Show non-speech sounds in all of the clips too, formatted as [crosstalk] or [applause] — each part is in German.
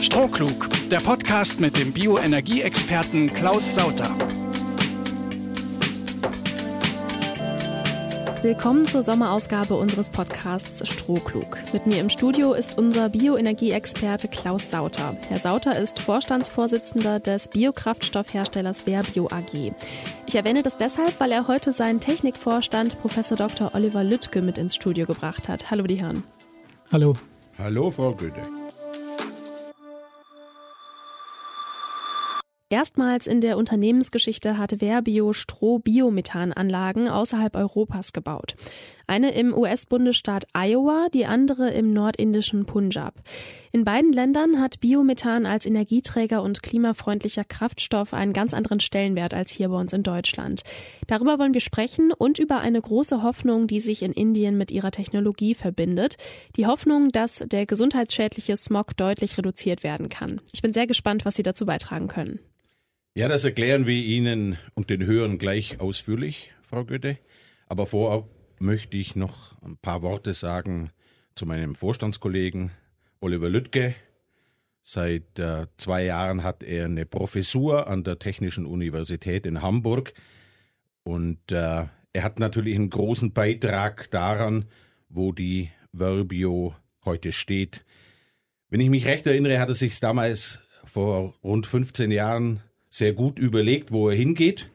Strohklug, der Podcast mit dem Bioenergieexperten Klaus Sauter. Willkommen zur Sommerausgabe unseres Podcasts Strohklug. Mit mir im Studio ist unser Bioenergieexperte Klaus Sauter. Herr Sauter ist Vorstandsvorsitzender des Biokraftstoffherstellers Verbio AG. Ich erwähne das deshalb, weil er heute seinen Technikvorstand Prof. Dr. Oliver Lüttke mit ins Studio gebracht hat. Hallo die Herren. Hallo. Hallo, Frau Goethe. Erstmals in der Unternehmensgeschichte hatte Verbio Stroh-Biomethananlagen außerhalb Europas gebaut. Eine im US-Bundesstaat Iowa, die andere im nordindischen Punjab. In beiden Ländern hat Biomethan als Energieträger und klimafreundlicher Kraftstoff einen ganz anderen Stellenwert als hier bei uns in Deutschland. Darüber wollen wir sprechen und über eine große Hoffnung, die sich in Indien mit ihrer Technologie verbindet. Die Hoffnung, dass der gesundheitsschädliche Smog deutlich reduziert werden kann. Ich bin sehr gespannt, was Sie dazu beitragen können. Ja, das erklären wir Ihnen und den Hörern gleich ausführlich, Frau Goethe. Aber vorab möchte ich noch ein paar Worte sagen zu meinem Vorstandskollegen Oliver Lüttke. Seit äh, zwei Jahren hat er eine Professur an der Technischen Universität in Hamburg und äh, er hat natürlich einen großen Beitrag daran, wo die Verbio heute steht. Wenn ich mich recht erinnere, hat er sich damals vor rund 15 Jahren sehr gut überlegt, wo er hingeht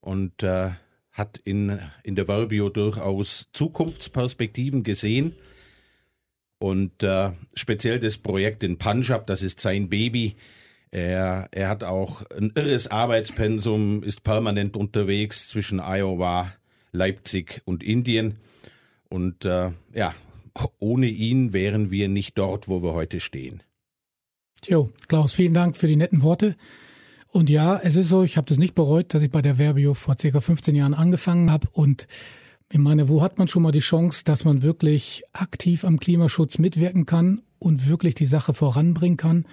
und äh, hat in, in der Verbio durchaus Zukunftsperspektiven gesehen. Und äh, speziell das Projekt in Punjab, das ist sein Baby. Er, er hat auch ein irres Arbeitspensum, ist permanent unterwegs zwischen Iowa, Leipzig und Indien. Und äh, ja, ohne ihn wären wir nicht dort, wo wir heute stehen. Jo, Klaus, vielen Dank für die netten Worte. Und ja, es ist so, ich habe das nicht bereut, dass ich bei der Verbio vor circa 15 Jahren angefangen habe. Und ich meine, wo hat man schon mal die Chance, dass man wirklich aktiv am Klimaschutz mitwirken kann und wirklich die Sache voranbringen kann?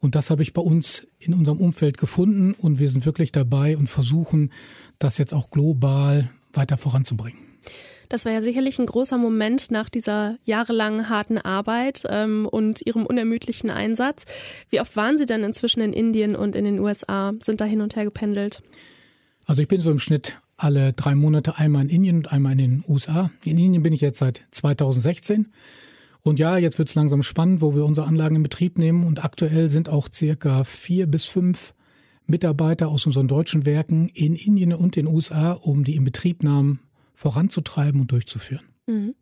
Und das habe ich bei uns in unserem Umfeld gefunden und wir sind wirklich dabei und versuchen, das jetzt auch global weiter voranzubringen. Das war ja sicherlich ein großer Moment nach dieser jahrelangen harten Arbeit ähm, und Ihrem unermüdlichen Einsatz. Wie oft waren Sie denn inzwischen in Indien und in den USA? Sind da hin und her gependelt? Also ich bin so im Schnitt alle drei Monate einmal in Indien und einmal in den USA. In Indien bin ich jetzt seit 2016. Und ja, jetzt wird es langsam spannend, wo wir unsere Anlagen in Betrieb nehmen. Und aktuell sind auch circa vier bis fünf Mitarbeiter aus unseren deutschen Werken in Indien und den USA, um die Inbetriebnahmen voranzutreiben und durchzuführen. Mhm.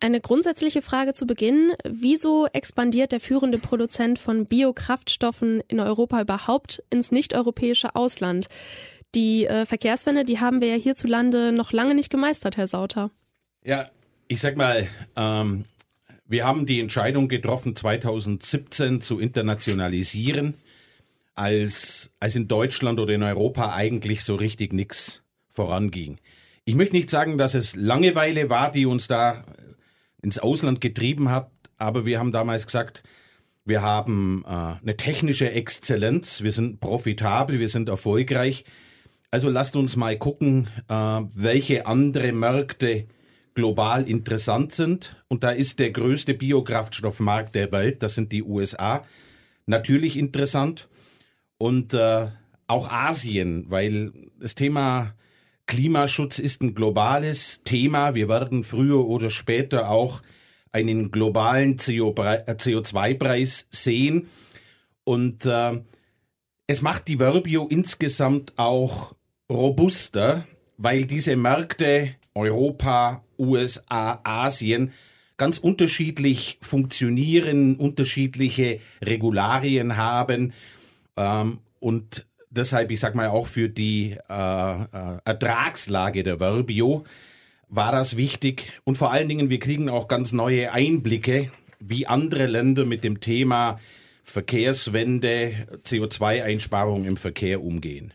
Eine grundsätzliche Frage zu Beginn. Wieso expandiert der führende Produzent von Biokraftstoffen in Europa überhaupt ins nicht-europäische Ausland? Die äh, Verkehrswende, die haben wir ja hierzulande noch lange nicht gemeistert, Herr Sauter. Ja, ich sag mal, ähm, wir haben die Entscheidung getroffen, 2017 zu internationalisieren, als, als in Deutschland oder in Europa eigentlich so richtig nichts voranging. Ich möchte nicht sagen, dass es Langeweile war, die uns da ins Ausland getrieben hat, aber wir haben damals gesagt, wir haben äh, eine technische Exzellenz, wir sind profitabel, wir sind erfolgreich. Also lasst uns mal gucken, äh, welche andere Märkte global interessant sind. Und da ist der größte Biokraftstoffmarkt der Welt, das sind die USA, natürlich interessant. Und äh, auch Asien, weil das Thema Klimaschutz ist ein globales Thema. Wir werden früher oder später auch einen globalen CO2-Preis äh, sehen. Und äh, es macht die Verbio insgesamt auch robuster, weil diese Märkte Europa, USA, Asien ganz unterschiedlich funktionieren, unterschiedliche Regularien haben ähm, und deshalb, ich sag mal, auch für die äh, äh, Ertragslage der Verbio war das wichtig. Und vor allen Dingen, wir kriegen auch ganz neue Einblicke, wie andere Länder mit dem Thema Verkehrswende, CO2-Einsparung im Verkehr umgehen.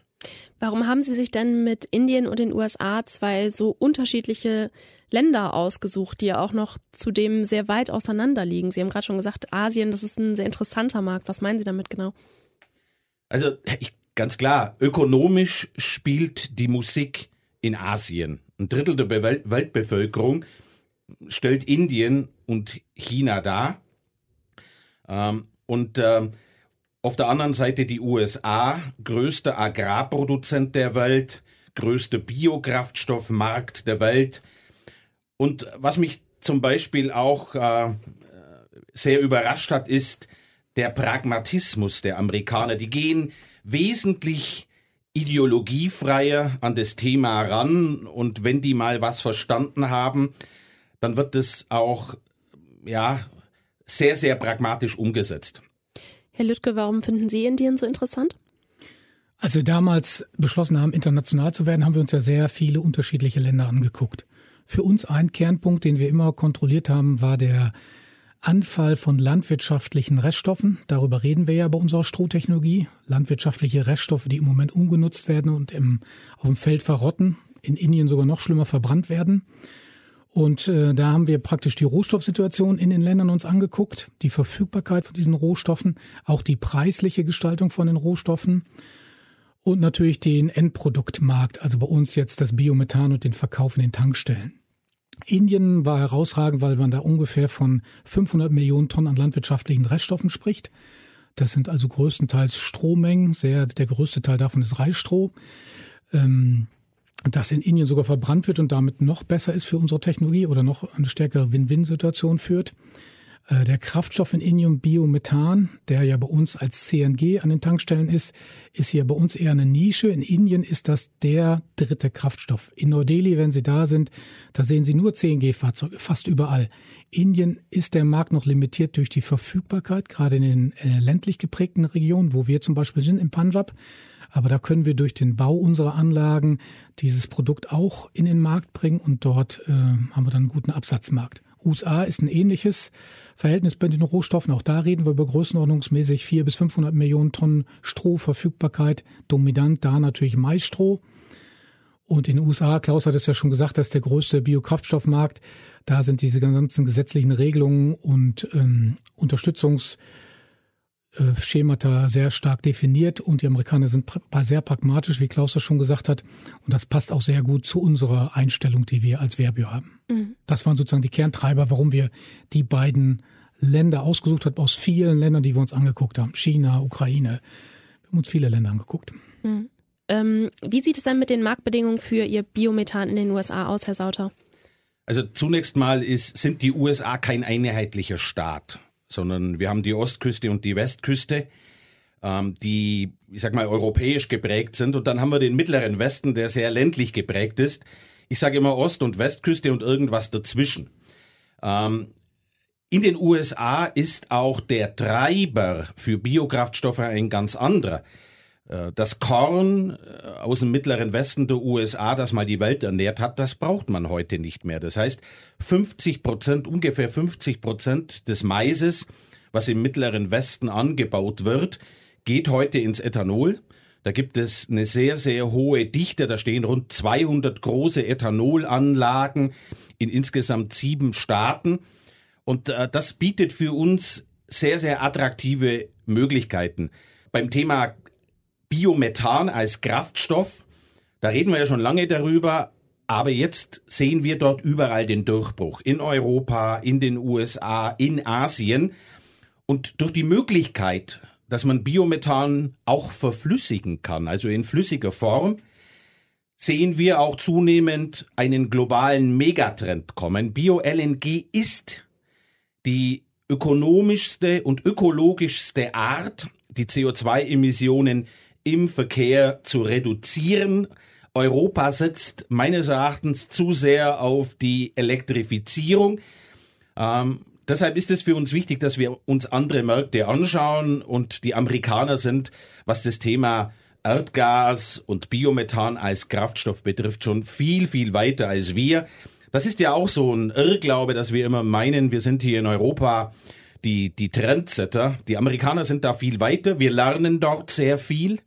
Warum haben Sie sich denn mit Indien und den USA zwei so unterschiedliche Länder ausgesucht, die ja auch noch zudem sehr weit auseinander liegen? Sie haben gerade schon gesagt, Asien, das ist ein sehr interessanter Markt. Was meinen Sie damit genau? Also ich Ganz klar, ökonomisch spielt die Musik in Asien. Ein Drittel der Be Weltbevölkerung stellt Indien und China dar. Ähm, Und äh, auf der anderen Seite die USA, größter Agrarproduzent der Welt, größter Biokraftstoffmarkt der Welt. Und was mich zum Beispiel auch äh, sehr überrascht hat, ist der Pragmatismus der Amerikaner. Die gehen wesentlich ideologiefreier an das Thema ran und wenn die mal was verstanden haben, dann wird es auch ja sehr sehr pragmatisch umgesetzt. Herr Lüttke, warum finden Sie Indien so interessant? Als wir damals beschlossen haben, international zu werden, haben wir uns ja sehr viele unterschiedliche Länder angeguckt. Für uns ein Kernpunkt, den wir immer kontrolliert haben, war der Anfall von landwirtschaftlichen Reststoffen. Darüber reden wir ja bei unserer Strohtechnologie. Landwirtschaftliche Reststoffe, die im Moment umgenutzt werden und im, auf dem Feld verrotten, in Indien sogar noch schlimmer verbrannt werden. Und äh, da haben wir praktisch die Rohstoffsituation in den Ländern uns angeguckt, die Verfügbarkeit von diesen Rohstoffen, auch die preisliche Gestaltung von den Rohstoffen und natürlich den Endproduktmarkt, also bei uns jetzt das Biomethan und den Verkauf in den Tankstellen. Indien war herausragend, weil man da ungefähr von 500 Millionen Tonnen an landwirtschaftlichen Reststoffen spricht. Das sind also größtenteils Strohmengen, sehr der größte Teil davon ist Reisstroh. Ähm, das in Indien sogar verbrannt wird und damit noch besser ist für unsere Technologie oder noch eine stärkere Win-Win-Situation führt. Äh, der Kraftstoff in Indium Biomethan, der ja bei uns als CNG an den Tankstellen ist, ist hier bei uns eher eine Nische. In Indien ist das der dritte Kraftstoff. In Neu-Delhi, wenn Sie da sind, da sehen Sie nur CNG-Fahrzeuge, fast überall. Indien ist der Markt noch limitiert durch die Verfügbarkeit, gerade in den äh, ländlich geprägten Regionen, wo wir zum Beispiel sind, im Punjab. Aber da können wir durch den Bau unserer Anlagen dieses Produkt auch in den Markt bringen und dort äh, haben wir dann einen guten Absatzmarkt. USA ist ein ähnliches Verhältnis bei den Rohstoffen. Auch da reden wir über größenordnungsmäßig 400 bis 500 Millionen Tonnen Strohverfügbarkeit. Dominant da natürlich Maisstroh. Und in den USA, Klaus hat es ja schon gesagt, das ist der größte Biokraftstoffmarkt. Da sind diese ganzen gesetzlichen Regelungen und ähm, Unterstützungs- Schemata sehr stark definiert und die Amerikaner sind sehr pragmatisch, wie Klaus das schon gesagt hat. Und das passt auch sehr gut zu unserer Einstellung, die wir als Verbio haben. Mhm. Das waren sozusagen die Kerntreiber, warum wir die beiden Länder ausgesucht haben, aus vielen Ländern, die wir uns angeguckt haben. China, Ukraine. Wir haben uns viele Länder angeguckt. Mhm. Ähm, wie sieht es denn mit den Marktbedingungen für Ihr Biomethan in den USA aus, Herr Sauter? Also zunächst mal ist, sind die USA kein einheitlicher Staat sondern wir haben die Ostküste und die Westküste, ähm, die, ich sag mal, europäisch geprägt sind. Und dann haben wir den mittleren Westen, der sehr ländlich geprägt ist. Ich sage immer Ost- und Westküste und irgendwas dazwischen. Ähm, in den USA ist auch der Treiber für Biokraftstoffe ein ganz anderer. Äh, das Korn äh, aus dem mittleren Westen der USA, das mal die Welt ernährt hat, das braucht man heute nicht mehr. Das heißt, 50 Prozent, ungefähr 50 Prozent des Maises, was im mittleren Westen angebaut wird, geht heute ins Ethanol. Da gibt es eine sehr, sehr hohe Dichte. Da stehen rund 200 große Ethanolanlagen in insgesamt sieben Staaten. Und äh, das bietet für uns sehr, sehr attraktive Möglichkeiten. Beim Thema Biomethan als Kraftstoff. Da reden wir ja schon lange darüber, aber jetzt sehen wir dort überall den Durchbruch. In Europa, in den USA, in Asien. Und durch die Möglichkeit, dass man Biomethan auch verflüssigen kann, also in flüssiger Form, sehen wir auch zunehmend einen globalen Megatrend kommen. Bio-LNG ist die ökonomischste und ökologischste Art, die CO2-Emissionen im Verkehr zu reduzieren. Europa setzt meines Erachtens zu sehr auf die Elektrifizierung. Ähm, deshalb ist es für uns wichtig, dass wir uns andere Märkte anschauen und die Amerikaner sind, was das Thema Erdgas und Biomethan als Kraftstoff betrifft, schon viel, viel weiter als wir. Das ist ja auch so ein Irrglaube, dass wir immer meinen, wir sind hier in Europa die, die Trendsetter. Die Amerikaner sind da viel weiter. Wir lernen dort sehr viel.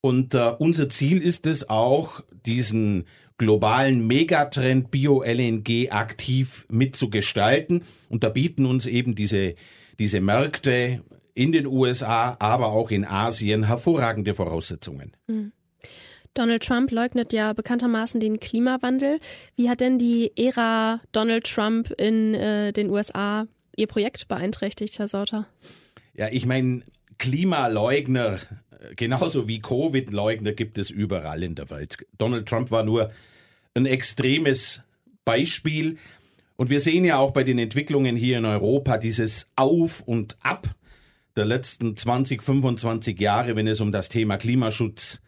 Und äh, unser Ziel ist es auch, diesen globalen Megatrend Bio-LNG aktiv mitzugestalten. Und da bieten uns eben diese, diese Märkte in den USA, aber auch in Asien hervorragende Voraussetzungen. Mhm. Donald Trump leugnet ja bekanntermaßen den Klimawandel. Wie hat denn die Ära Donald Trump in äh, den USA Ihr Projekt beeinträchtigt, Herr Sauter? Ja, ich meine, Klimaleugner, genauso wie Covid-Leugner gibt es überall in der Welt. Donald Trump war nur ein extremes Beispiel. Und wir sehen ja auch bei den Entwicklungen hier in Europa dieses Auf und Ab der letzten 20, 25 Jahre, wenn es um das Thema Klimaschutz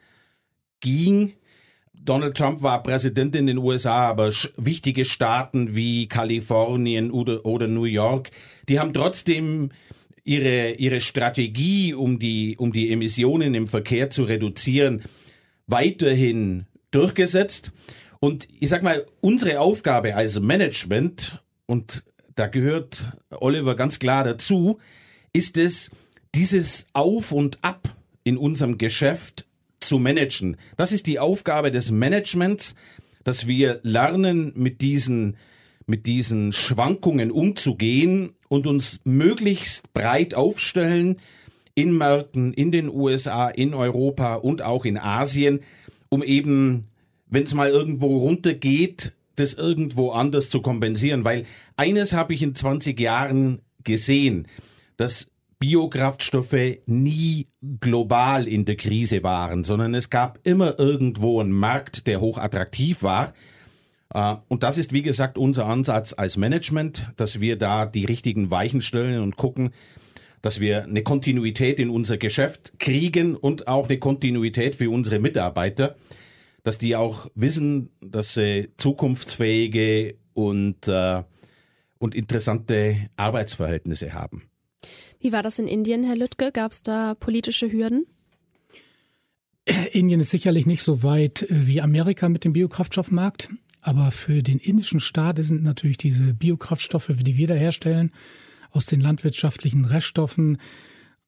ging. Donald Trump war Präsident in den USA, aber wichtige Staaten wie Kalifornien oder, oder New York, die haben trotzdem ihre, ihre Strategie, um die, um die Emissionen im Verkehr zu reduzieren, weiterhin durchgesetzt. Und ich sag mal, unsere Aufgabe als Management, und da gehört Oliver ganz klar dazu, ist es, dieses Auf und Ab in unserem Geschäft zu managen. Das ist die Aufgabe des Managements, dass wir lernen, mit diesen, mit diesen Schwankungen umzugehen und uns möglichst breit aufstellen in Märkten, in den USA, in Europa und auch in Asien, um eben, wenn es mal irgendwo runtergeht, das irgendwo anders zu kompensieren. Weil eines habe ich in 20 Jahren gesehen, dass Biokraftstoffe nie global in der Krise waren, sondern es gab immer irgendwo einen Markt, der hoch attraktiv war. Äh, und das ist, wie gesagt, unser Ansatz als Management, dass wir da die richtigen Weichen stellen und gucken, dass wir eine Kontinuität in unser Geschäft kriegen und auch eine Kontinuität für unsere Mitarbeiter, dass die auch wissen, dass sie zukunftsfähige und, äh, und interessante Arbeitsverhältnisse haben. Wie war das in Indien, Herr Lüttke? Gab es da politische Hürden? Indien ist sicherlich nicht so weit äh, wie Amerika mit dem Biokraftstoffmarkt, aber für den indischen Staat sind natürlich diese Biokraftstoffe, die wir da herstellen, aus den landwirtschaftlichen Reststoffen,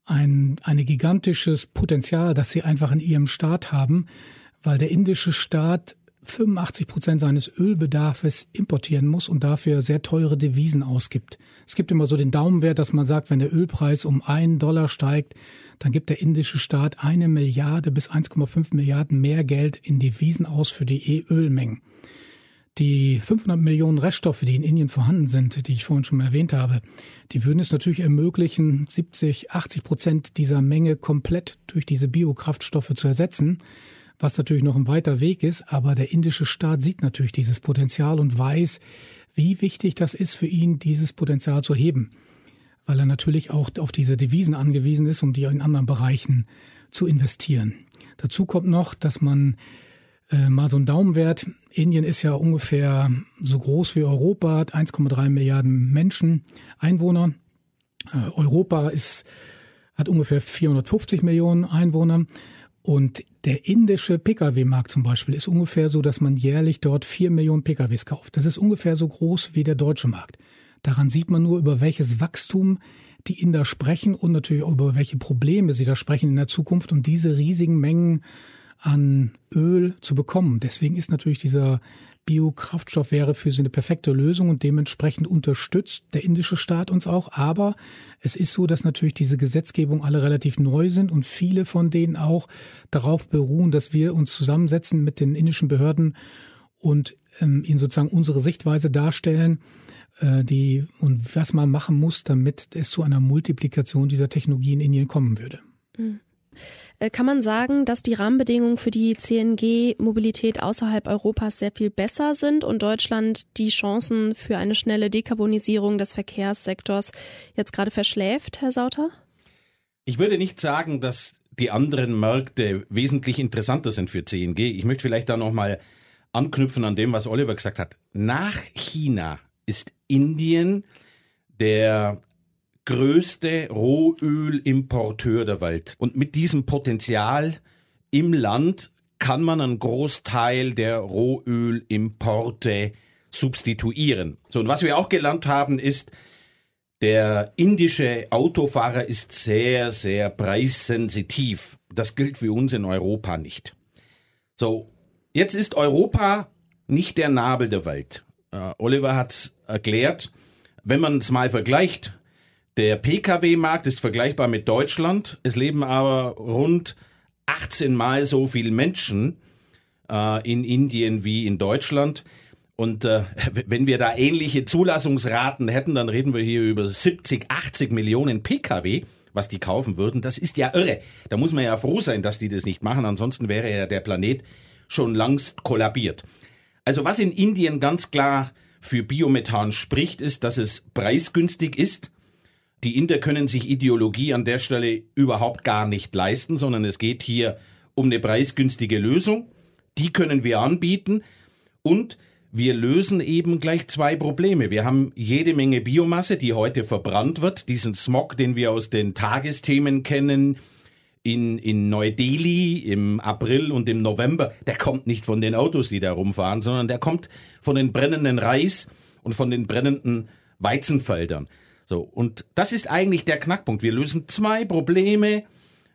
ein, ein gigantisches Potenzial, das sie einfach in ihrem Staat haben, weil der indische Staat 85 Prozent seines Ölbedarfes importieren muss und dafür sehr teure Devisen ausgibt. Es gibt immer so den Daumenwert, dass man sagt, wenn der Ölpreis um einen Dollar steigt, dann gibt der indische Staat eine Milliarde bis 1,5 Milliarden mehr Geld in Devisen aus für die E-Ölmengen. Die 500 Millionen Reststoffe, die in Indien vorhanden sind, die ich vorhin schon erwähnt habe, die würden es natürlich ermöglichen, 70, 80 Prozent dieser Menge komplett durch diese Biokraftstoffe zu ersetzen was natürlich noch ein weiter Weg ist, aber der indische Staat sieht natürlich dieses Potenzial und weiß, wie wichtig das ist für ihn, dieses Potenzial zu heben, weil er natürlich auch auf diese Devisen angewiesen ist, um die in anderen Bereichen zu investieren. Dazu kommt noch, dass man äh, mal so ein Daumenwert, Indien ist ja ungefähr so groß wie Europa, hat 1,3 Milliarden Menschen, Einwohner. Äh, Europa ist, hat ungefähr 450 Millionen Einwohner. Und der indische Pkw-Markt zum Beispiel ist ungefähr so, dass man jährlich dort vier Millionen Pkws kauft. Das ist ungefähr so groß wie der deutsche Markt. Daran sieht man nur, über welches Wachstum die Inder sprechen und natürlich auch über welche Probleme sie da sprechen in der Zukunft, um diese riesigen Mengen an Öl zu bekommen. Deswegen ist natürlich dieser Biokraftstoff wäre für sie eine perfekte Lösung und dementsprechend unterstützt der indische Staat uns auch. Aber es ist so, dass natürlich diese Gesetzgebung alle relativ neu sind und viele von denen auch darauf beruhen, dass wir uns zusammensetzen mit den indischen Behörden und ähm, ihnen sozusagen unsere Sichtweise darstellen, äh, die und was man machen muss, damit es zu einer Multiplikation dieser Technologie in Indien kommen würde. Mhm. Äh, kann man sagen, dass die Rahmenbedingungen für die CNG-Mobilität außerhalb Europas sehr viel besser sind und Deutschland die Chancen für eine schnelle Dekarbonisierung des Verkehrssektors jetzt gerade verschläft, Herr Sauter? Ich würde nicht sagen, dass die anderen Märkte wesentlich interessanter sind für CNG. Ich möchte vielleicht da nochmal anknüpfen an dem, was Oliver gesagt hat. Nach China ist Indien der größte Rohölimporteur der Welt. Und mit diesem Potenzial im Land kann man einen Großteil der Rohölimporte substituieren. So, und was wir auch gelernt haben, ist, der indische Autofahrer ist sehr, sehr preissensitiv. Das gilt für uns in Europa nicht. So, jetzt ist Europa nicht der Nabel der Welt. Uh, Oliver hat's erklärt. Wenn man es mal vergleicht, der Pkw-Markt ist vergleichbar mit Deutschland. Es leben aber rund 18 Mal so viele Menschen äh, in Indien wie in Deutschland. Und äh, wenn wir da ähnliche Zulassungsraten hätten, dann reden wir hier über 70, 80 Millionen Pkw was die kaufen würden. Das ist ja irre. Da muss man ja froh sein, dass die das nicht machen. Ansonsten wäre ja der Planet schon langst kollabiert. Also was in Indien ganz klar für Biomethan spricht, ist, dass es preisgünstig ist. Die Inder können sich Ideologie an der Stelle überhaupt gar nicht leisten, sondern es geht hier um eine preisgünstige Lösung. Die können wir anbieten und wir lösen eben gleich zwei Probleme. Wir haben jede Menge Biomasse, die heute verbrannt wird, diesen Smog, den wir aus den Tagesthemen kennen, in, in Neu-Delhi im April und im November, der kommt nicht von den Autos, die da rumfahren, sondern der kommt von den brennenden Reis und von den brennenden Weizenfeldern. So, und das ist eigentlich der Knackpunkt. Wir lösen zwei Probleme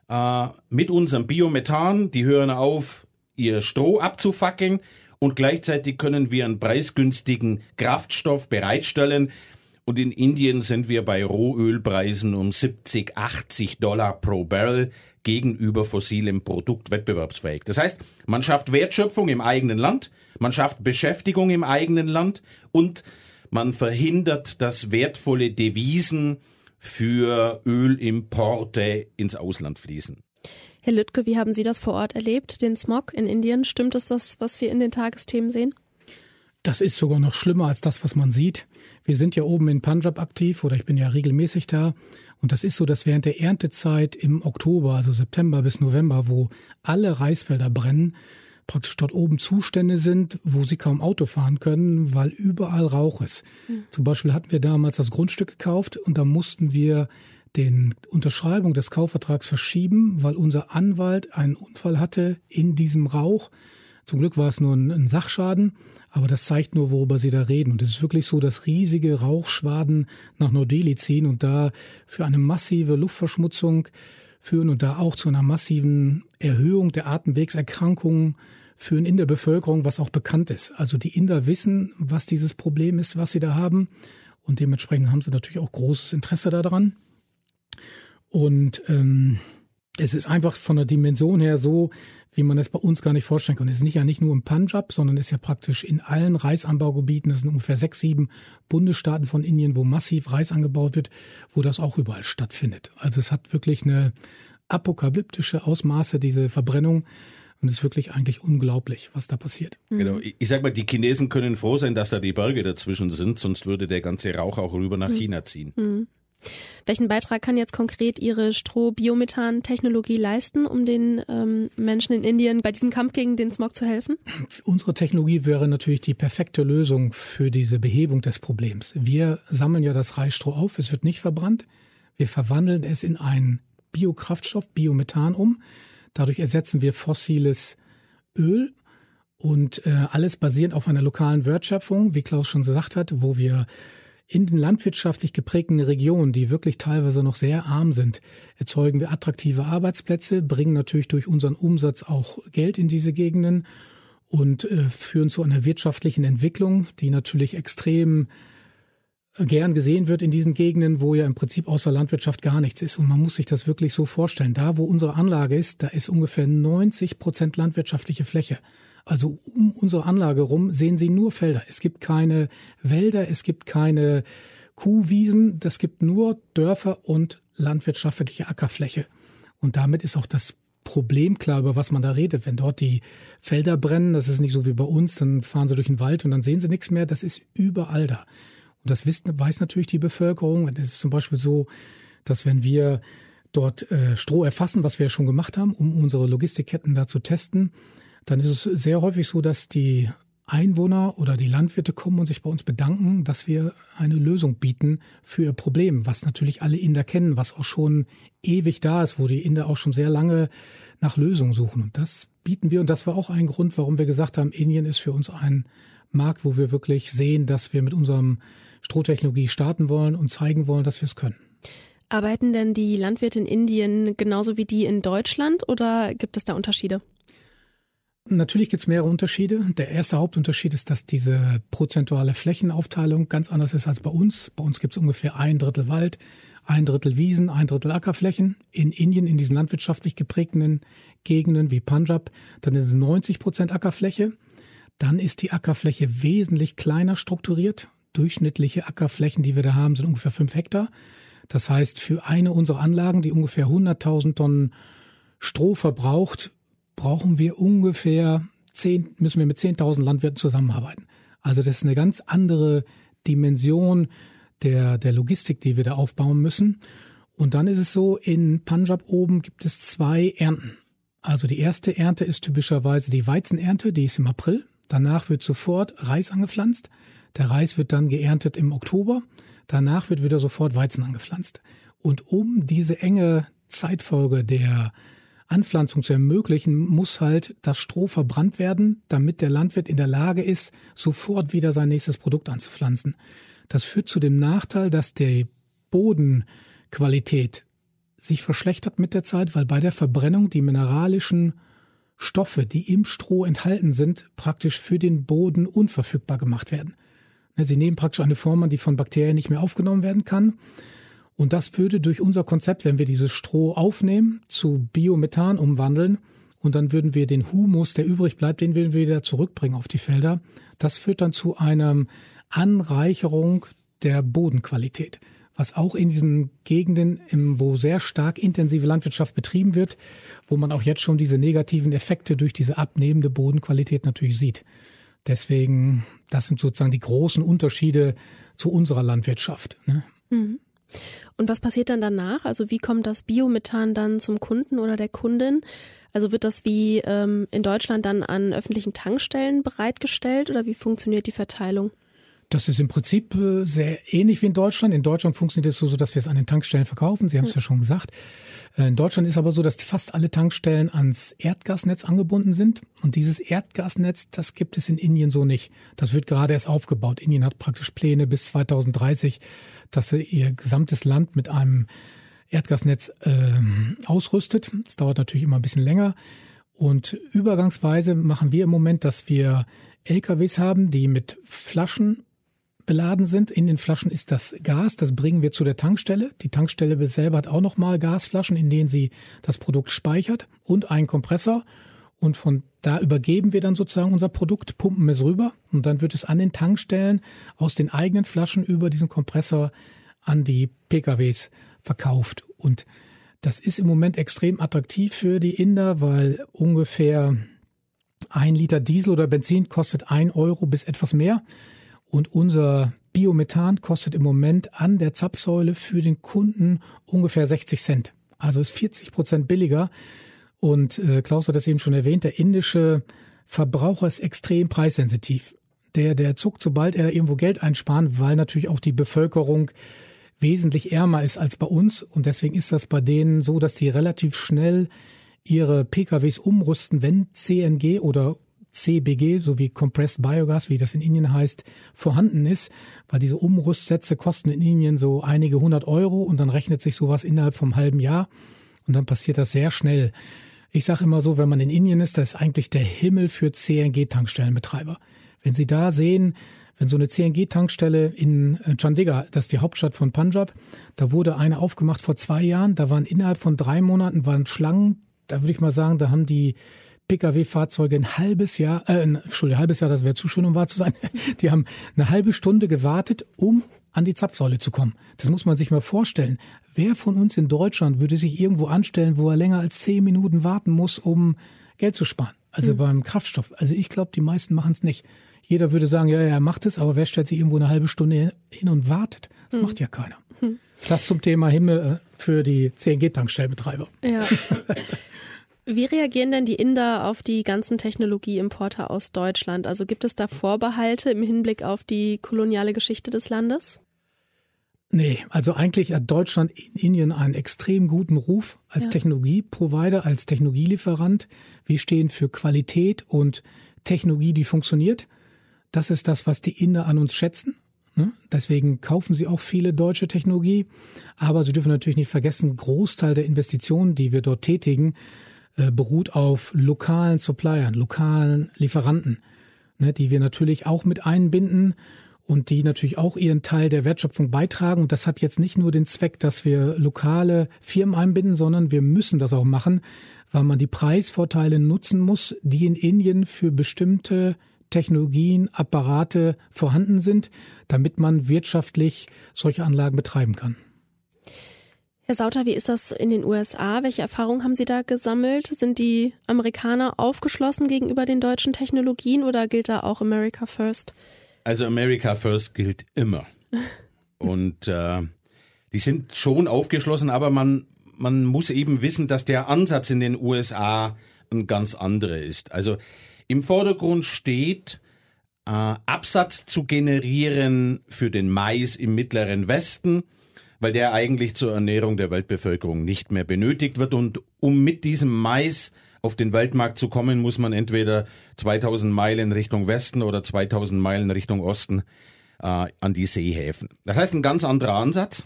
äh, mit unserem Biomethan. Die hören auf, ihr Stroh abzufackeln und gleichzeitig können wir einen preisgünstigen Kraftstoff bereitstellen. Und in Indien sind wir bei Rohölpreisen um 70, 80 Dollar pro Barrel gegenüber fossilem Produkt wettbewerbsfähig. Das heißt, man schafft Wertschöpfung im eigenen Land, man schafft Beschäftigung im eigenen Land und man verhindert, dass wertvolle Devisen für Ölimporte ins Ausland fließen. Herr Lüttke, wie haben Sie das vor Ort erlebt, den Smog in Indien? Stimmt es das, was Sie in den Tagesthemen sehen? Das ist sogar noch schlimmer als das, was man sieht. Wir sind ja oben in Punjab aktiv oder ich bin ja regelmäßig da. Und das ist so, dass während der Erntezeit im Oktober, also September bis November, wo alle Reisfelder brennen, praktisch dort oben Zustände sind, wo sie kaum Auto fahren können, weil überall Rauch ist. Mhm. Zum Beispiel hatten wir damals das Grundstück gekauft und da mussten wir den Unterschreibung des Kaufvertrags verschieben, weil unser Anwalt einen Unfall hatte in diesem Rauch. Zum Glück war es nur ein, ein Sachschaden, aber das zeigt nur, worüber Sie da reden. Und es ist wirklich so, dass riesige Rauchschwaden nach Neu-Delhi ziehen und da für eine massive Luftverschmutzung führen und da auch zu einer massiven Erhöhung der Atemwegserkrankungen führen in der Bevölkerung, was auch bekannt ist. Also die Inder wissen, was dieses Problem ist, was sie da haben. Und dementsprechend haben sie natürlich auch großes Interesse daran. Und ähm, es ist einfach von der Dimension her so, wie man es bei uns gar nicht vorstellen kann. Es ist nicht ja nicht nur im Punjab, sondern es ist ja praktisch in allen Reisanbaugebieten. Das sind ungefähr sechs, sieben Bundesstaaten von Indien, wo massiv Reis angebaut wird, wo das auch überall stattfindet. Also es hat wirklich eine apokalyptische Ausmaße, diese Verbrennung. Und es ist wirklich eigentlich unglaublich, was da passiert. Mhm. Genau. Ich sag mal, die Chinesen können froh sein, dass da die Berge dazwischen sind, sonst würde der ganze Rauch auch rüber nach mhm. China ziehen. Mhm. Welchen Beitrag kann jetzt konkret Ihre Stroh-Biomethan-Technologie leisten, um den ähm, Menschen in Indien bei diesem Kampf gegen den Smog zu helfen? Unsere Technologie wäre natürlich die perfekte Lösung für diese Behebung des Problems. Wir sammeln ja das Reisstroh auf, es wird nicht verbrannt. Wir verwandeln es in einen Biokraftstoff, Biomethan um. Dadurch ersetzen wir fossiles Öl und äh, alles basierend auf einer lokalen Wertschöpfung, wie Klaus schon gesagt hat, wo wir in den landwirtschaftlich geprägten Regionen, die wirklich teilweise noch sehr arm sind, erzeugen wir attraktive Arbeitsplätze, bringen natürlich durch unseren Umsatz auch Geld in diese Gegenden und äh, führen zu einer wirtschaftlichen Entwicklung, die natürlich extrem gern gesehen wird in diesen Gegenden, wo ja im Prinzip außer Landwirtschaft gar nichts ist. Und man muss sich das wirklich so vorstellen. Da, wo unsere Anlage ist, da ist ungefähr 90 Prozent landwirtschaftliche Fläche. Also um unsere Anlage rum sehen Sie nur Felder. Es gibt keine Wälder, es gibt keine Kuhwiesen, das gibt nur Dörfer und landwirtschaftliche Ackerfläche. Und damit ist auch das Problem klar, über was man da redet. Wenn dort die Felder brennen, das ist nicht so wie bei uns, dann fahren sie durch den Wald und dann sehen sie nichts mehr. Das ist überall da. Das weiß natürlich die Bevölkerung. Es ist zum Beispiel so, dass wenn wir dort äh, Stroh erfassen, was wir ja schon gemacht haben, um unsere Logistikketten da zu testen, dann ist es sehr häufig so, dass die Einwohner oder die Landwirte kommen und sich bei uns bedanken, dass wir eine Lösung bieten für ihr Problem, was natürlich alle Inder kennen, was auch schon ewig da ist, wo die Inder auch schon sehr lange nach Lösungen suchen. Und das bieten wir. Und das war auch ein Grund, warum wir gesagt haben, Indien ist für uns ein Markt, wo wir wirklich sehen, dass wir mit unserem Strohtechnologie starten wollen und zeigen wollen, dass wir es können. Arbeiten denn die Landwirte in Indien genauso wie die in Deutschland oder gibt es da Unterschiede? Natürlich gibt es mehrere Unterschiede. Der erste Hauptunterschied ist, dass diese prozentuale Flächenaufteilung ganz anders ist als bei uns. Bei uns gibt es ungefähr ein Drittel Wald, ein Drittel Wiesen, ein Drittel Ackerflächen. In Indien, in diesen landwirtschaftlich geprägten Gegenden wie Punjab, dann ist es 90 Prozent Ackerfläche. Dann ist die Ackerfläche wesentlich kleiner strukturiert durchschnittliche Ackerflächen, die wir da haben, sind ungefähr fünf Hektar. Das heißt, für eine unserer Anlagen, die ungefähr 100.000 Tonnen Stroh verbraucht, brauchen wir ungefähr 10, müssen wir mit 10.000 Landwirten zusammenarbeiten. Also das ist eine ganz andere Dimension der, der Logistik, die wir da aufbauen müssen. Und dann ist es so, in Punjab oben gibt es zwei Ernten. Also die erste Ernte ist typischerweise die Weizenernte, die ist im April. Danach wird sofort Reis angepflanzt. Der Reis wird dann geerntet im Oktober. Danach wird wieder sofort Weizen angepflanzt. Und um diese enge Zeitfolge der Anpflanzung zu ermöglichen, muss halt das Stroh verbrannt werden, damit der Landwirt in der Lage ist, sofort wieder sein nächstes Produkt anzupflanzen. Das führt zu dem Nachteil, dass die Bodenqualität sich verschlechtert mit der Zeit, weil bei der Verbrennung die mineralischen Stoffe, die im Stroh enthalten sind, praktisch für den Boden unverfügbar gemacht werden. Sie nehmen praktisch eine Form an, die von Bakterien nicht mehr aufgenommen werden kann. Und das würde durch unser Konzept, wenn wir dieses Stroh aufnehmen, zu Biomethan umwandeln und dann würden wir den Humus, der übrig bleibt, den würden wir wieder zurückbringen auf die Felder. Das führt dann zu einer Anreicherung der Bodenqualität, was auch in diesen Gegenden, wo sehr stark intensive Landwirtschaft betrieben wird, wo man auch jetzt schon diese negativen Effekte durch diese abnehmende Bodenqualität natürlich sieht. Deswegen, das sind sozusagen die großen Unterschiede zu unserer Landwirtschaft. Ne? Mhm. Und was passiert dann danach? Also wie kommt das Biomethan dann zum Kunden oder der Kundin? Also wird das wie ähm, in Deutschland dann an öffentlichen Tankstellen bereitgestellt oder wie funktioniert die Verteilung? Das ist im Prinzip äh, sehr ähnlich wie in Deutschland. In Deutschland funktioniert es so, dass wir es an den Tankstellen verkaufen. Sie haben es ja schon gesagt. Äh, in Deutschland ist aber so, dass fast alle Tankstellen ans Erdgasnetz angebunden sind. Und dieses Erdgasnetz, das gibt es in Indien so nicht. Das wird gerade erst aufgebaut. Indien hat praktisch Pläne bis 2030 dass sie ihr gesamtes Land mit einem Erdgasnetz äh, ausrüstet. Das dauert natürlich immer ein bisschen länger. Und übergangsweise machen wir im Moment, dass wir LKWs haben, die mit Flaschen beladen sind. In den Flaschen ist das Gas, das bringen wir zu der Tankstelle. Die Tankstelle selber hat auch nochmal Gasflaschen, in denen sie das Produkt speichert und einen Kompressor. Und von da übergeben wir dann sozusagen unser Produkt, pumpen es rüber und dann wird es an den Tankstellen aus den eigenen Flaschen über diesen Kompressor an die PKWs verkauft. Und das ist im Moment extrem attraktiv für die Inder, weil ungefähr ein Liter Diesel oder Benzin kostet ein Euro bis etwas mehr. Und unser Biomethan kostet im Moment an der Zapfsäule für den Kunden ungefähr 60 Cent. Also ist 40 Prozent billiger. Und äh, Klaus hat das eben schon erwähnt, der indische Verbraucher ist extrem preissensitiv. Der, der zuckt, sobald er irgendwo Geld einsparen, weil natürlich auch die Bevölkerung wesentlich ärmer ist als bei uns. Und deswegen ist das bei denen so, dass sie relativ schnell ihre PKWs umrüsten, wenn CNG oder CBG, so wie Compressed Biogas, wie das in Indien heißt, vorhanden ist, weil diese Umrüstsätze kosten in Indien so einige hundert Euro und dann rechnet sich sowas innerhalb vom halben Jahr und dann passiert das sehr schnell. Ich sage immer so, wenn man in Indien ist, das ist eigentlich der Himmel für CNG-Tankstellenbetreiber. Wenn Sie da sehen, wenn so eine CNG-Tankstelle in äh, Chandigarh, das ist die Hauptstadt von Punjab, da wurde eine aufgemacht vor zwei Jahren, da waren innerhalb von drei Monaten waren Schlangen, da würde ich mal sagen, da haben die Pkw-Fahrzeuge ein halbes Jahr, äh, Entschuldigung, ein halbes Jahr, das wäre zu schön, um wahr zu sein. [laughs] Die haben eine halbe Stunde gewartet, um an die Zapfsäule zu kommen. Das muss man sich mal vorstellen. Wer von uns in Deutschland würde sich irgendwo anstellen, wo er länger als zehn Minuten warten muss, um Geld zu sparen? Also mhm. beim Kraftstoff. Also ich glaube, die meisten machen es nicht. Jeder würde sagen, ja, ja, er macht es, aber wer stellt sich irgendwo eine halbe Stunde hin und wartet? Das mhm. macht ja keiner. Mhm. Das zum Thema Himmel äh, für die CNG-Tankstellenbetreiber. Ja. [laughs] Wie reagieren denn die Inder auf die ganzen Technologieimporte aus Deutschland? Also gibt es da Vorbehalte im Hinblick auf die koloniale Geschichte des Landes? Nee, also eigentlich hat Deutschland in Indien einen extrem guten Ruf als ja. Technologieprovider, als Technologielieferant. Wir stehen für Qualität und Technologie, die funktioniert. Das ist das, was die Inder an uns schätzen. Ne? Deswegen kaufen sie auch viele deutsche Technologie. Aber sie dürfen natürlich nicht vergessen, Großteil der Investitionen, die wir dort tätigen, äh, beruht auf lokalen Suppliern, lokalen Lieferanten, ne, die wir natürlich auch mit einbinden und die natürlich auch ihren Teil der Wertschöpfung beitragen. Und das hat jetzt nicht nur den Zweck, dass wir lokale Firmen einbinden, sondern wir müssen das auch machen, weil man die Preisvorteile nutzen muss, die in Indien für bestimmte Technologien, Apparate vorhanden sind, damit man wirtschaftlich solche Anlagen betreiben kann. Herr Sauter, wie ist das in den USA? Welche Erfahrungen haben Sie da gesammelt? Sind die Amerikaner aufgeschlossen gegenüber den deutschen Technologien oder gilt da auch America First? Also America First gilt immer. [laughs] Und äh, die sind schon aufgeschlossen, aber man, man muss eben wissen, dass der Ansatz in den USA ein ganz anderer ist. Also im Vordergrund steht, äh, Absatz zu generieren für den Mais im mittleren Westen – weil der eigentlich zur Ernährung der Weltbevölkerung nicht mehr benötigt wird. Und um mit diesem Mais auf den Weltmarkt zu kommen, muss man entweder 2000 Meilen Richtung Westen oder 2000 Meilen Richtung Osten äh, an die Seehäfen. Das heißt ein ganz anderer Ansatz.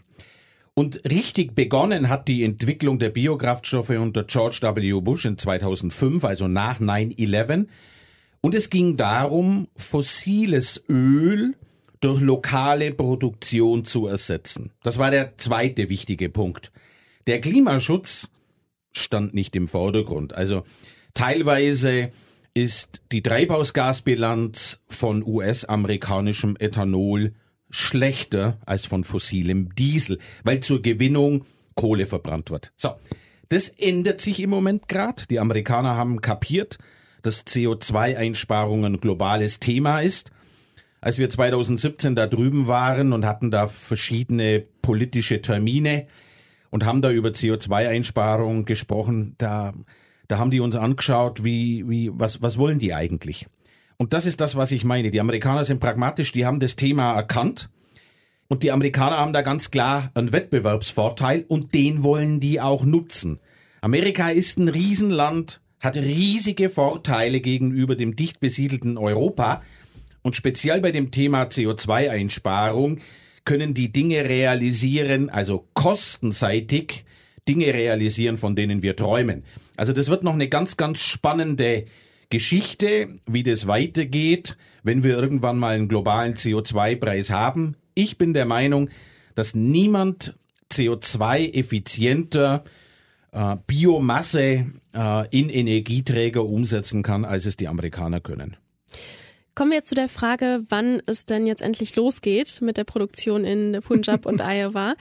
Und richtig begonnen hat die Entwicklung der Biokraftstoffe unter George W. Bush in 2005, also nach 9-11. Und es ging darum, fossiles Öl durch lokale Produktion zu ersetzen. Das war der zweite wichtige Punkt. Der Klimaschutz stand nicht im Vordergrund. Also teilweise ist die Treibhausgasbilanz von US-amerikanischem Ethanol schlechter als von fossilem Diesel, weil zur Gewinnung Kohle verbrannt wird. So, das ändert sich im Moment gerade. Die Amerikaner haben kapiert, dass CO2-Einsparung ein globales Thema ist als wir 2017 da drüben waren und hatten da verschiedene politische Termine und haben da über CO2-Einsparung gesprochen, da, da haben die uns angeschaut, wie, wie, was, was wollen die eigentlich? Und das ist das, was ich meine. Die Amerikaner sind pragmatisch, die haben das Thema erkannt. Und die Amerikaner haben da ganz klar einen Wettbewerbsvorteil und den wollen die auch nutzen. Amerika ist ein Riesenland, hat riesige Vorteile gegenüber dem dicht besiedelten Europa und speziell bei dem Thema CO2-Einsparung können die Dinge realisieren, also kostenseitig Dinge realisieren, von denen wir träumen. Also das wird noch eine ganz, ganz spannende Geschichte, wie das weitergeht, wenn wir irgendwann mal einen globalen CO2-Preis haben. Ich bin der Meinung, dass niemand CO2 effizienter äh, Biomasse äh, in Energieträger umsetzen kann, als es die Amerikaner können. Kommen wir jetzt zu der Frage, wann es denn jetzt endlich losgeht mit der Produktion in Punjab und [laughs] Iowa.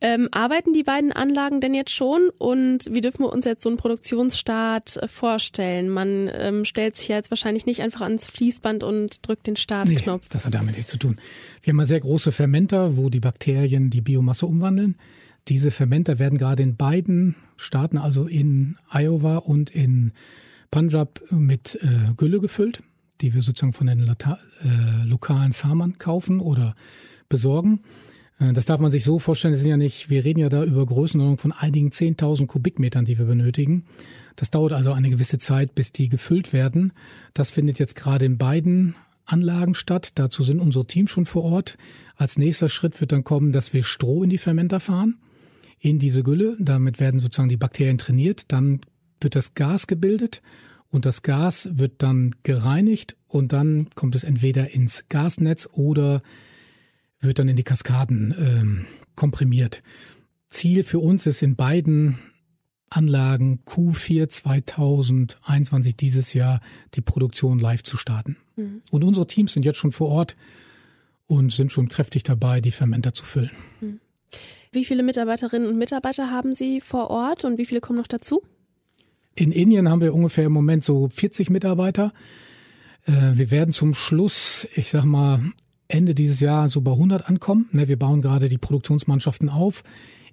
Ähm, arbeiten die beiden Anlagen denn jetzt schon und wie dürfen wir uns jetzt so einen Produktionsstart vorstellen? Man ähm, stellt sich ja jetzt wahrscheinlich nicht einfach ans Fließband und drückt den Startknopf. Nee, das hat damit nichts zu tun. Wir haben ja sehr große Fermenter, wo die Bakterien die Biomasse umwandeln. Diese Fermenter werden gerade in beiden Staaten, also in Iowa und in Punjab, mit äh, Gülle gefüllt die wir sozusagen von den äh, lokalen Farmern kaufen oder besorgen. Äh, das darf man sich so vorstellen, das sind ja nicht, wir reden ja da über Größenordnung von einigen 10.000 Kubikmetern, die wir benötigen. Das dauert also eine gewisse Zeit, bis die gefüllt werden. Das findet jetzt gerade in beiden Anlagen statt. Dazu sind unsere Teams schon vor Ort. Als nächster Schritt wird dann kommen, dass wir Stroh in die Fermenter fahren, in diese Gülle. Damit werden sozusagen die Bakterien trainiert. Dann wird das Gas gebildet und das Gas wird dann gereinigt und dann kommt es entweder ins Gasnetz oder wird dann in die Kaskaden ähm, komprimiert. Ziel für uns ist in beiden Anlagen Q4 2021 dieses Jahr die Produktion live zu starten. Mhm. Und unsere Teams sind jetzt schon vor Ort und sind schon kräftig dabei, die Fermenter zu füllen. Mhm. Wie viele Mitarbeiterinnen und Mitarbeiter haben Sie vor Ort und wie viele kommen noch dazu? In Indien haben wir ungefähr im Moment so 40 Mitarbeiter. Äh, wir werden zum Schluss, ich sag mal, Ende dieses Jahr so bei 100 ankommen. Ne, wir bauen gerade die Produktionsmannschaften auf.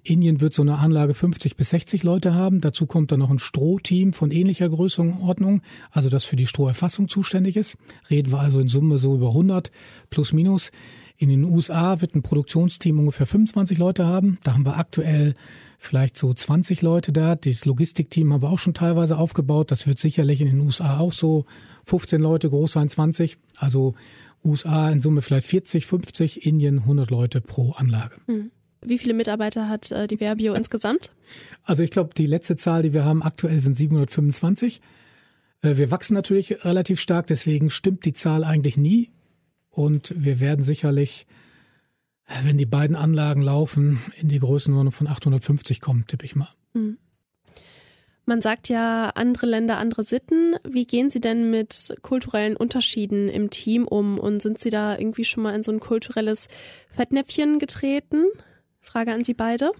Indien wird so eine Anlage 50 bis 60 Leute haben. Dazu kommt dann noch ein Strohteam von ähnlicher Größenordnung, also das für die Stroherfassung zuständig ist. Reden wir also in Summe so über 100 plus minus. In den USA wird ein Produktionsteam ungefähr 25 Leute haben. Da haben wir aktuell vielleicht so 20 Leute da. Das Logistikteam haben wir auch schon teilweise aufgebaut. Das wird sicherlich in den USA auch so 15 Leute groß sein, 20. Also USA in Summe vielleicht 40, 50, Indien 100 Leute pro Anlage. Hm. Wie viele Mitarbeiter hat äh, die Verbio insgesamt? Also ich glaube, die letzte Zahl, die wir haben aktuell sind 725. Äh, wir wachsen natürlich relativ stark, deswegen stimmt die Zahl eigentlich nie. Und wir werden sicherlich wenn die beiden Anlagen laufen, in die Größenordnung von 850 kommen, tippe ich mal. Mhm. Man sagt ja, andere Länder, andere Sitten. Wie gehen Sie denn mit kulturellen Unterschieden im Team um? Und sind Sie da irgendwie schon mal in so ein kulturelles Fettnäpfchen getreten? Frage an Sie beide.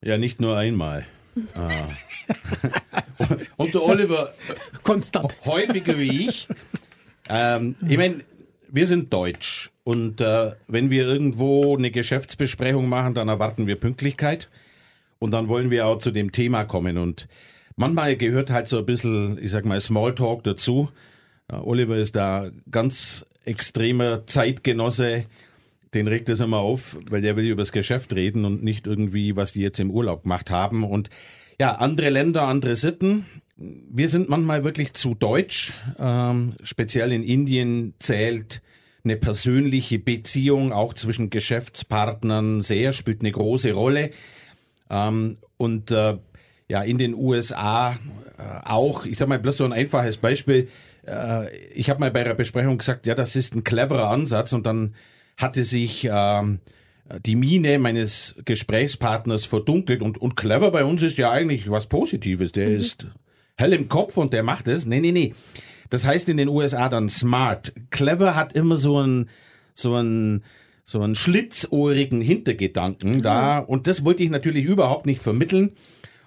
Ja, nicht nur einmal. [laughs] ah. [laughs] und der Oliver konstant häufiger wie ich. Ähm, ich meine, wir sind deutsch und äh, wenn wir irgendwo eine Geschäftsbesprechung machen, dann erwarten wir Pünktlichkeit und dann wollen wir auch zu dem Thema kommen und manchmal gehört halt so ein bisschen, ich sag mal, Smalltalk dazu. Äh, Oliver ist da ganz extremer Zeitgenosse, den regt es immer auf, weil der will über das Geschäft reden und nicht irgendwie, was die jetzt im Urlaub gemacht haben und ja, andere Länder, andere Sitten. Wir sind manchmal wirklich zu deutsch. Ähm, speziell in Indien zählt eine persönliche Beziehung auch zwischen Geschäftspartnern sehr, spielt eine große Rolle. Ähm, und äh, ja, in den USA äh, auch, ich sag mal bloß so ein einfaches Beispiel. Äh, ich habe mal bei der Besprechung gesagt, ja, das ist ein cleverer Ansatz und dann hatte sich ähm, die Miene meines Gesprächspartners verdunkelt und, und clever bei uns ist ja eigentlich was Positives. Der mhm. ist hell im Kopf und der macht es. Nee, nee, nee. Das heißt in den USA dann smart. Clever hat immer so ein, so ein, so einen schlitzohrigen Hintergedanken mhm. da. Und das wollte ich natürlich überhaupt nicht vermitteln.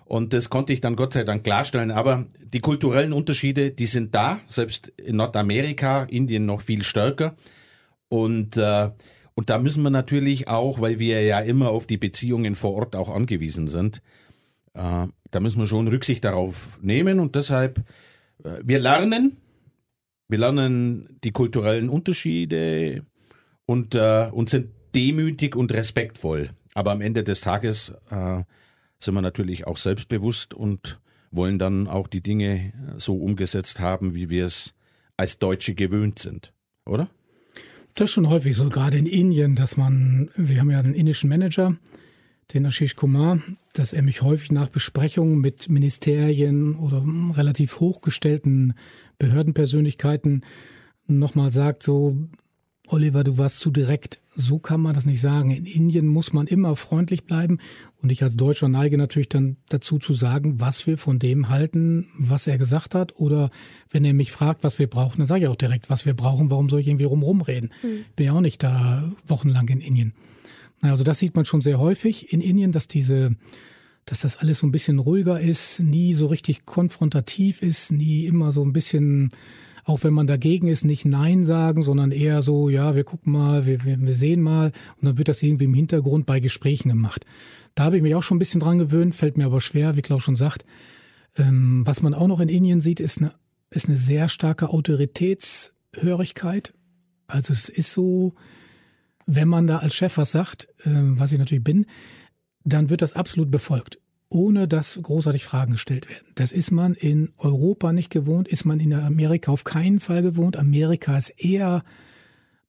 Und das konnte ich dann Gott sei Dank klarstellen. Aber die kulturellen Unterschiede, die sind da. Selbst in Nordamerika, Indien noch viel stärker. Und äh, und da müssen wir natürlich auch, weil wir ja immer auf die Beziehungen vor Ort auch angewiesen sind, äh, da müssen wir schon Rücksicht darauf nehmen und deshalb, äh, wir lernen, wir lernen die kulturellen Unterschiede und, äh, und sind demütig und respektvoll. Aber am Ende des Tages äh, sind wir natürlich auch selbstbewusst und wollen dann auch die Dinge so umgesetzt haben, wie wir es als Deutsche gewöhnt sind, oder? Das ist schon häufig so, gerade in Indien, dass man, wir haben ja einen indischen Manager, den Ashish Kumar, dass er mich häufig nach Besprechungen mit Ministerien oder relativ hochgestellten Behördenpersönlichkeiten nochmal sagt, so, Oliver, du warst zu direkt. So kann man das nicht sagen. In Indien muss man immer freundlich bleiben. Und ich als Deutscher neige natürlich dann dazu zu sagen, was wir von dem halten, was er gesagt hat. Oder wenn er mich fragt, was wir brauchen, dann sage ich auch direkt, was wir brauchen. Warum soll ich irgendwie rumrum reden? Mhm. Bin ja auch nicht da wochenlang in Indien. Also das sieht man schon sehr häufig in Indien, dass diese, dass das alles so ein bisschen ruhiger ist, nie so richtig konfrontativ ist, nie immer so ein bisschen auch wenn man dagegen ist, nicht Nein sagen, sondern eher so, ja, wir gucken mal, wir, wir, sehen mal und dann wird das irgendwie im Hintergrund bei Gesprächen gemacht. Da habe ich mich auch schon ein bisschen dran gewöhnt, fällt mir aber schwer, wie Klaus schon sagt. Ähm, was man auch noch in Indien sieht, ist eine, ist eine sehr starke Autoritätshörigkeit. Also es ist so, wenn man da als Chef was sagt, äh, was ich natürlich bin, dann wird das absolut befolgt ohne dass großartig Fragen gestellt werden. Das ist man in Europa nicht gewohnt, ist man in Amerika auf keinen Fall gewohnt. Amerika ist eher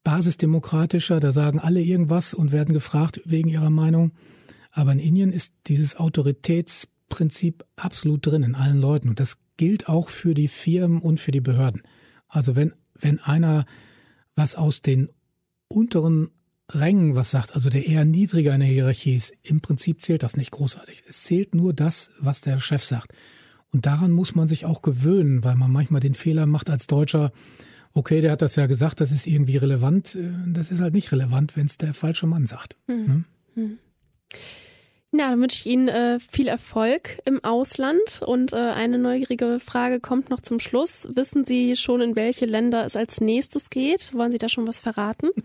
basisdemokratischer, da sagen alle irgendwas und werden gefragt wegen ihrer Meinung. Aber in Indien ist dieses Autoritätsprinzip absolut drin in allen Leuten und das gilt auch für die Firmen und für die Behörden. Also wenn, wenn einer was aus den unteren Rängen was sagt, also der eher niedriger in der Hierarchie ist, im Prinzip zählt das nicht großartig. Es zählt nur das, was der Chef sagt. Und daran muss man sich auch gewöhnen, weil man manchmal den Fehler macht als Deutscher, okay, der hat das ja gesagt, das ist irgendwie relevant. Äh, das ist halt nicht relevant, wenn es der falsche Mann sagt. Mhm. Mhm. Na, dann wünsche ich Ihnen äh, viel Erfolg im Ausland. Und äh, eine neugierige Frage kommt noch zum Schluss. Wissen Sie schon, in welche Länder es als nächstes geht? Wollen Sie da schon was verraten? [laughs]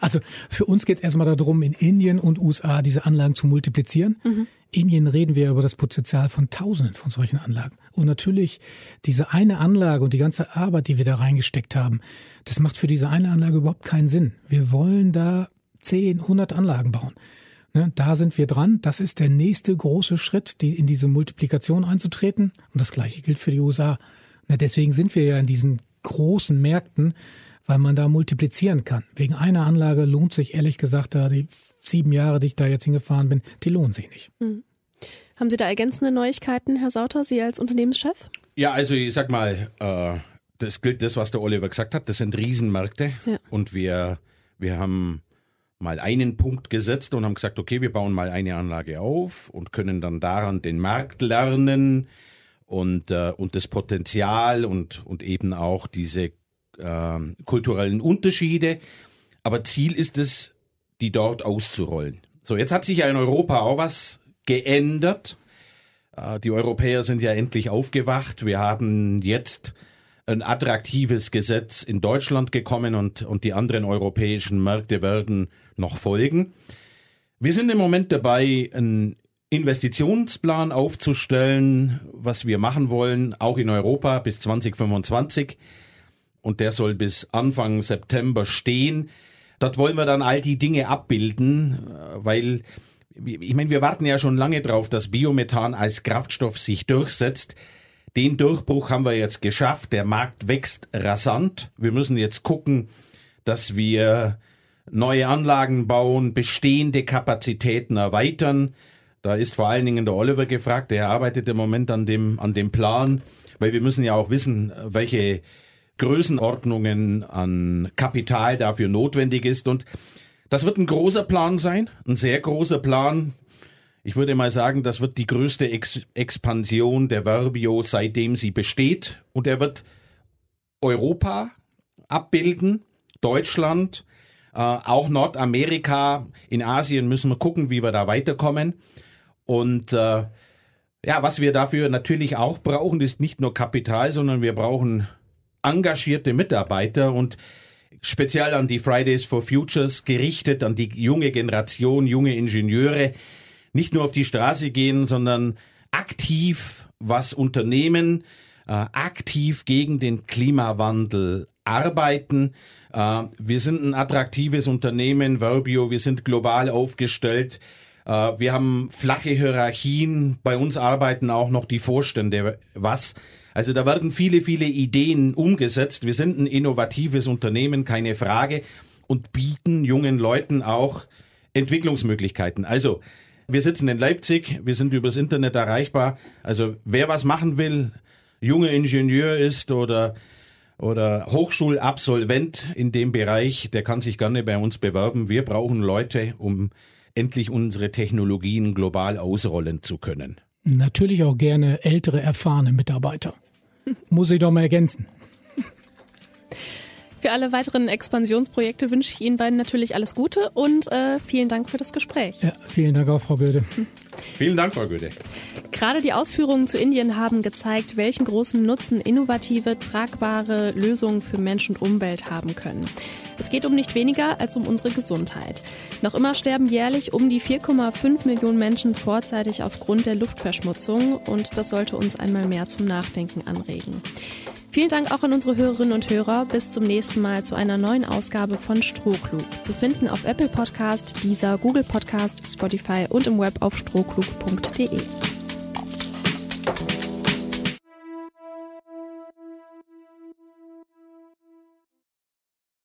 Also für uns geht es erstmal darum, in Indien und USA diese Anlagen zu multiplizieren. Mhm. Indien reden wir über das Potenzial von Tausenden von solchen Anlagen. Und natürlich diese eine Anlage und die ganze Arbeit, die wir da reingesteckt haben, das macht für diese eine Anlage überhaupt keinen Sinn. Wir wollen da 10, 100 Anlagen bauen. Ne, da sind wir dran. Das ist der nächste große Schritt, die, in diese Multiplikation einzutreten. Und das Gleiche gilt für die USA. Ne, deswegen sind wir ja in diesen großen Märkten, weil man da multiplizieren kann. Wegen einer Anlage lohnt sich ehrlich gesagt da die sieben Jahre, die ich da jetzt hingefahren bin, die lohnen sich nicht. Mhm. Haben Sie da ergänzende Neuigkeiten, Herr Sauter, Sie als Unternehmenschef? Ja, also ich sag mal, äh, das gilt das, was der Oliver gesagt hat. Das sind Riesenmärkte ja. und wir, wir haben mal einen Punkt gesetzt und haben gesagt, okay, wir bauen mal eine Anlage auf und können dann daran den Markt lernen und, äh, und das Potenzial und, und eben auch diese äh, kulturellen Unterschiede. Aber Ziel ist es, die dort auszurollen. So, jetzt hat sich ja in Europa auch was geändert. Äh, die Europäer sind ja endlich aufgewacht. Wir haben jetzt ein attraktives Gesetz in Deutschland gekommen und, und die anderen europäischen Märkte werden noch folgen. Wir sind im Moment dabei, einen Investitionsplan aufzustellen, was wir machen wollen, auch in Europa bis 2025. Und der soll bis Anfang September stehen. Dort wollen wir dann all die Dinge abbilden, weil ich meine, wir warten ja schon lange drauf, dass Biomethan als Kraftstoff sich durchsetzt. Den Durchbruch haben wir jetzt geschafft. Der Markt wächst rasant. Wir müssen jetzt gucken, dass wir neue Anlagen bauen, bestehende Kapazitäten erweitern. Da ist vor allen Dingen der Oliver gefragt, der arbeitet im Moment an dem, an dem Plan, weil wir müssen ja auch wissen, welche Größenordnungen an Kapital dafür notwendig ist. Und das wird ein großer Plan sein, ein sehr großer Plan. Ich würde mal sagen, das wird die größte Ex Expansion der Verbio, seitdem sie besteht. Und er wird Europa abbilden, Deutschland, äh, auch Nordamerika, in Asien müssen wir gucken, wie wir da weiterkommen. Und äh, ja, was wir dafür natürlich auch brauchen, ist nicht nur Kapital, sondern wir brauchen engagierte Mitarbeiter und speziell an die Fridays for Futures gerichtet, an die junge Generation, junge Ingenieure, nicht nur auf die Straße gehen, sondern aktiv was unternehmen, äh, aktiv gegen den Klimawandel arbeiten. Äh, wir sind ein attraktives Unternehmen, Verbio, wir sind global aufgestellt. Äh, wir haben flache Hierarchien, bei uns arbeiten auch noch die Vorstände. Was? Also da werden viele, viele Ideen umgesetzt. Wir sind ein innovatives Unternehmen, keine Frage, und bieten jungen Leuten auch Entwicklungsmöglichkeiten. Also wir sitzen in Leipzig, wir sind übers Internet erreichbar. Also wer was machen will, junger Ingenieur ist oder oder Hochschulabsolvent in dem Bereich, der kann sich gerne bei uns bewerben. Wir brauchen Leute, um endlich unsere Technologien global ausrollen zu können. Natürlich auch gerne ältere, erfahrene Mitarbeiter. [laughs] Muss ich doch mal ergänzen. Für alle weiteren Expansionsprojekte wünsche ich Ihnen beiden natürlich alles Gute und äh, vielen Dank für das Gespräch. Ja, vielen Dank auch, Frau Göde. [laughs] Vielen Dank, Frau Göde. Gerade die Ausführungen zu Indien haben gezeigt, welchen großen Nutzen innovative, tragbare Lösungen für Mensch und Umwelt haben können. Es geht um nicht weniger als um unsere Gesundheit. Noch immer sterben jährlich um die 4,5 Millionen Menschen vorzeitig aufgrund der Luftverschmutzung und das sollte uns einmal mehr zum Nachdenken anregen. Vielen Dank auch an unsere Hörerinnen und Hörer. Bis zum nächsten Mal zu einer neuen Ausgabe von Strohklug. Zu finden auf Apple Podcast, Deezer, Google Podcast, Spotify und im Web auf strohklug.de.